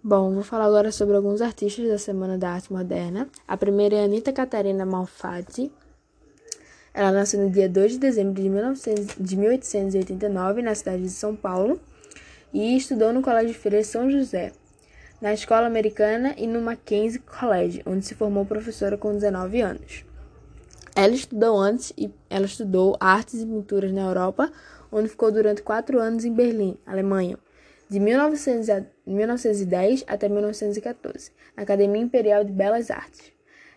Bom, vou falar agora sobre alguns artistas da Semana da Arte Moderna. A primeira é Anita Catarina Malfatti. Ela nasceu no dia 2 de dezembro de, 1900, de 1889, na cidade de São Paulo, e estudou no Colégio Feira São José, na Escola Americana e no Mackenzie College, onde se formou professora com 19 anos. Ela estudou antes e ela estudou artes e pinturas na Europa, onde ficou durante quatro anos em Berlim, Alemanha de 1910 até 1914, na Academia Imperial de Belas Artes.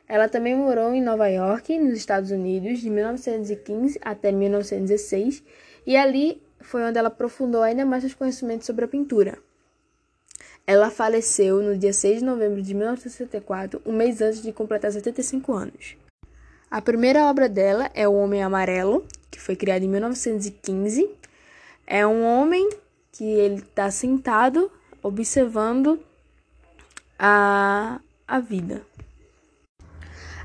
Ela também morou em Nova York, nos Estados Unidos, de 1915 até 1916, e ali foi onde ela aprofundou ainda mais seus conhecimentos sobre a pintura. Ela faleceu no dia 6 de novembro de 1964, um mês antes de completar 75 anos. A primeira obra dela é O Homem Amarelo, que foi criada em 1915. É um homem que ele está sentado observando a, a vida.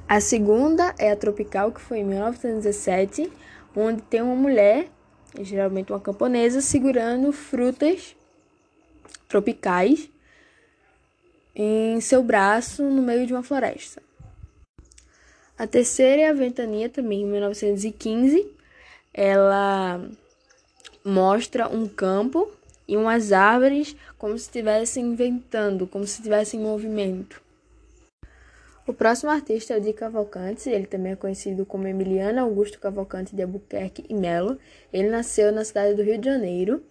A segunda é a Tropical, que foi em 1917, onde tem uma mulher, geralmente uma camponesa, segurando frutas tropicais em seu braço no meio de uma floresta. A terceira é a Ventania, também em 1915. Ela mostra um campo e umas árvores como se estivessem inventando, como se estivessem em movimento. O próximo artista é o Di Cavalcante, ele também é conhecido como Emiliano Augusto Cavalcante de Albuquerque e Melo. Ele nasceu na cidade do Rio de Janeiro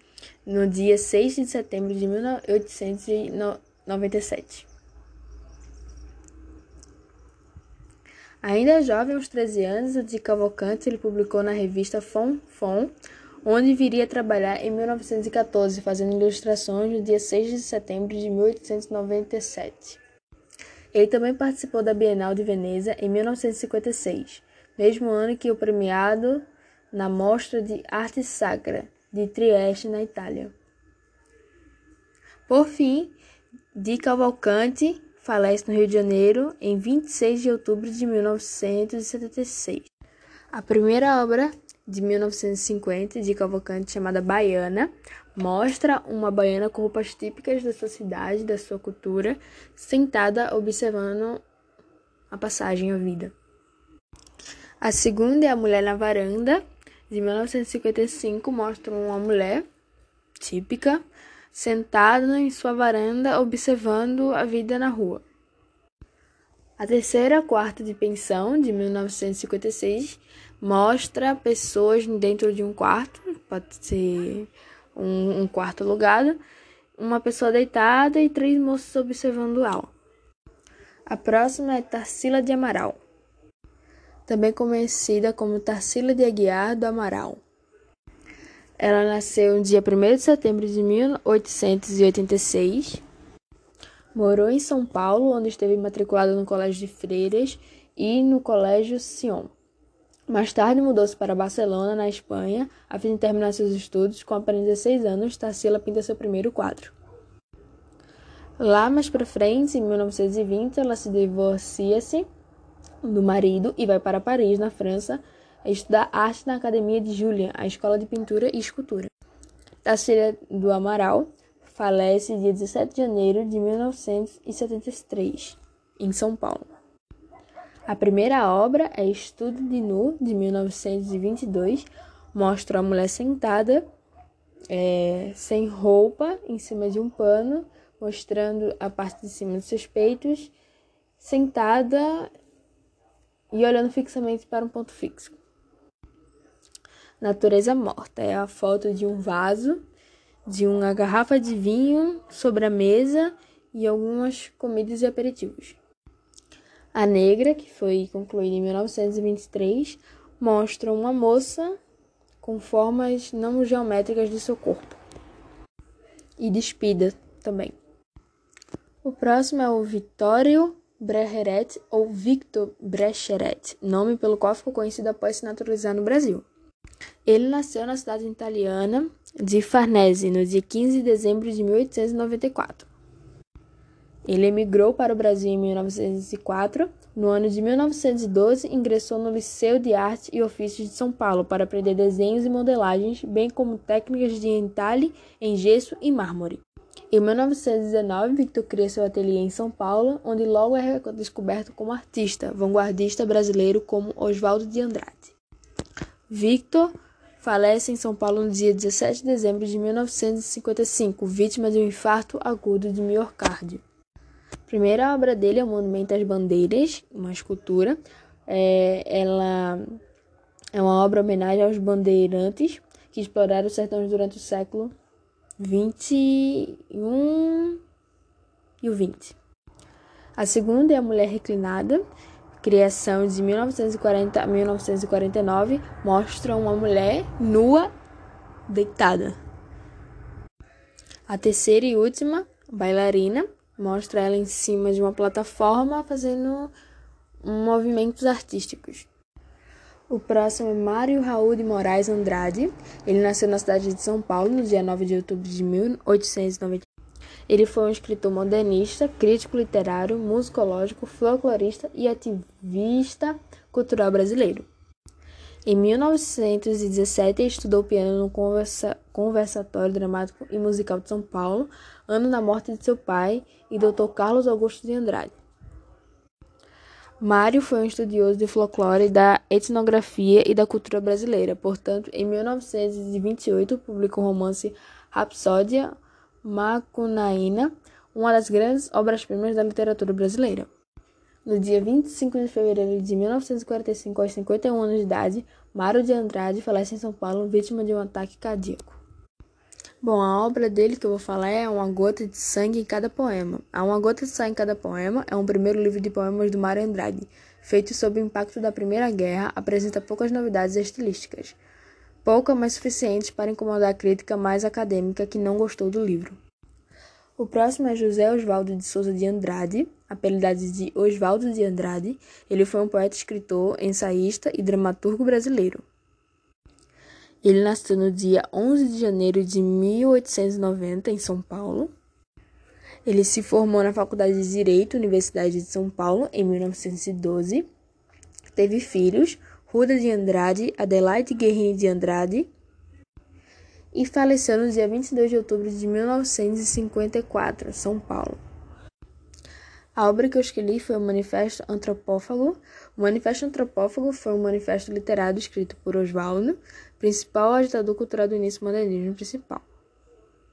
no dia 6 de setembro de 1897. Ainda jovem, aos 13 anos, o Di Cavalcante ele publicou na revista Fon Fon onde viria a trabalhar em 1914, fazendo ilustrações no dia 6 de setembro de 1897. Ele também participou da Bienal de Veneza em 1956, mesmo ano que o premiado na Mostra de Arte Sacra de Trieste, na Itália. Por fim, Di Cavalcante falece no Rio de Janeiro em 26 de outubro de 1976. A primeira obra de 1950 de Cavalcante chamada Baiana, mostra uma baiana com roupas típicas da sua cidade, da sua cultura, sentada observando a passagem à vida. A segunda é A Mulher na Varanda, de 1955, mostra uma mulher típica sentada em sua varanda observando a vida na rua. A terceira, Quarto de Pensão, de 1956, mostra pessoas dentro de um quarto, pode ser um, um quarto alugado, uma pessoa deitada e três moços observando ela. A próxima é Tarsila de Amaral, também conhecida como Tarsila de Aguiar do Amaral. Ela nasceu no dia 1 de setembro de 1886, morou em São Paulo, onde esteve matriculada no Colégio de Freiras e no Colégio Sion. Mais tarde mudou-se para Barcelona, na Espanha, a fim de terminar seus estudos. Com apenas 16 anos, Tarsila pinta seu primeiro quadro. Lá mais para frente, em 1920, ela se divorcia-se do marido e vai para Paris, na França, estudar arte na Academia de Julian, a escola de pintura e escultura. Tarsila do Amaral falece dia 17 de janeiro de 1973, em São Paulo. A primeira obra é Estudo de Nu, de 1922, mostra a mulher sentada, é, sem roupa, em cima de um pano, mostrando a parte de cima dos seus peitos, sentada e olhando fixamente para um ponto fixo. Natureza morta é a foto de um vaso, de uma garrafa de vinho sobre a mesa e algumas comidas e aperitivos. A Negra, que foi concluída em 1923, mostra uma moça com formas não geométricas de seu corpo. E despida também. O próximo é o Vittorio Brecheret ou Victor Brecheret, nome pelo qual ficou conhecido após se naturalizar no Brasil. Ele nasceu na cidade italiana de Farnese no dia 15 de dezembro de 1894. Ele emigrou para o Brasil em 1904. No ano de 1912, ingressou no Liceu de Arte e Ofícios de São Paulo para aprender desenhos e modelagens, bem como técnicas de entalhe em gesso e mármore. Em 1919, Victor cria seu ateliê em São Paulo, onde logo é descoberto como artista, vanguardista brasileiro como Oswaldo de Andrade. Victor falece em São Paulo no dia 17 de dezembro de 1955, vítima de um infarto agudo de miocárdio. Primeira obra dele é o Monumento às Bandeiras, uma escultura. É, ela é uma obra homenagem aos bandeirantes que exploraram os sertões durante o século 21 e o 20. A segunda é A Mulher Reclinada, criação de 1940 a 1949, mostra uma mulher nua deitada. A terceira e última, Bailarina, mostra ela em cima de uma plataforma fazendo movimentos artísticos. O próximo é Mário Raul de Moraes Andrade. Ele nasceu na cidade de São Paulo no dia 9 de outubro de 1890. Ele foi um escritor modernista, crítico literário, musicológico, folclorista e ativista cultural brasileiro. Em 1917, estudou piano no Conversatório Dramático e Musical de São Paulo, ano da morte de seu pai e Dr. Carlos Augusto de Andrade. Mário foi um estudioso de folclore, da etnografia e da cultura brasileira. Portanto, em 1928, publicou o romance Rapsódia Macunaína, uma das grandes obras-primas da literatura brasileira. No dia 25 de fevereiro de 1945, aos 51 anos de idade, Mário de Andrade falece em São Paulo, vítima de um ataque cardíaco. Bom, a obra dele que eu vou falar é Uma Gota de Sangue em Cada Poema. A Uma Gota de Sangue em Cada Poema é um primeiro livro de poemas do Mário Andrade, feito sob o impacto da Primeira Guerra, apresenta poucas novidades estilísticas, poucas, mas suficientes para incomodar a crítica mais acadêmica que não gostou do livro. O próximo é José Oswaldo de Souza de Andrade, apelidado de Oswaldo de Andrade. Ele foi um poeta, escritor, ensaísta e dramaturgo brasileiro. Ele nasceu no dia 11 de janeiro de 1890 em São Paulo. Ele se formou na Faculdade de Direito, Universidade de São Paulo, em 1912. Teve filhos, Ruda de Andrade, Adelaide Guerrini de Andrade, e faleceu no dia 22 de outubro de 1954, São Paulo. A obra que eu escolhi foi o Manifesto Antropófago. O Manifesto Antropófago foi um manifesto literário escrito por Oswaldo, principal agitador cultural do início modernismo principal.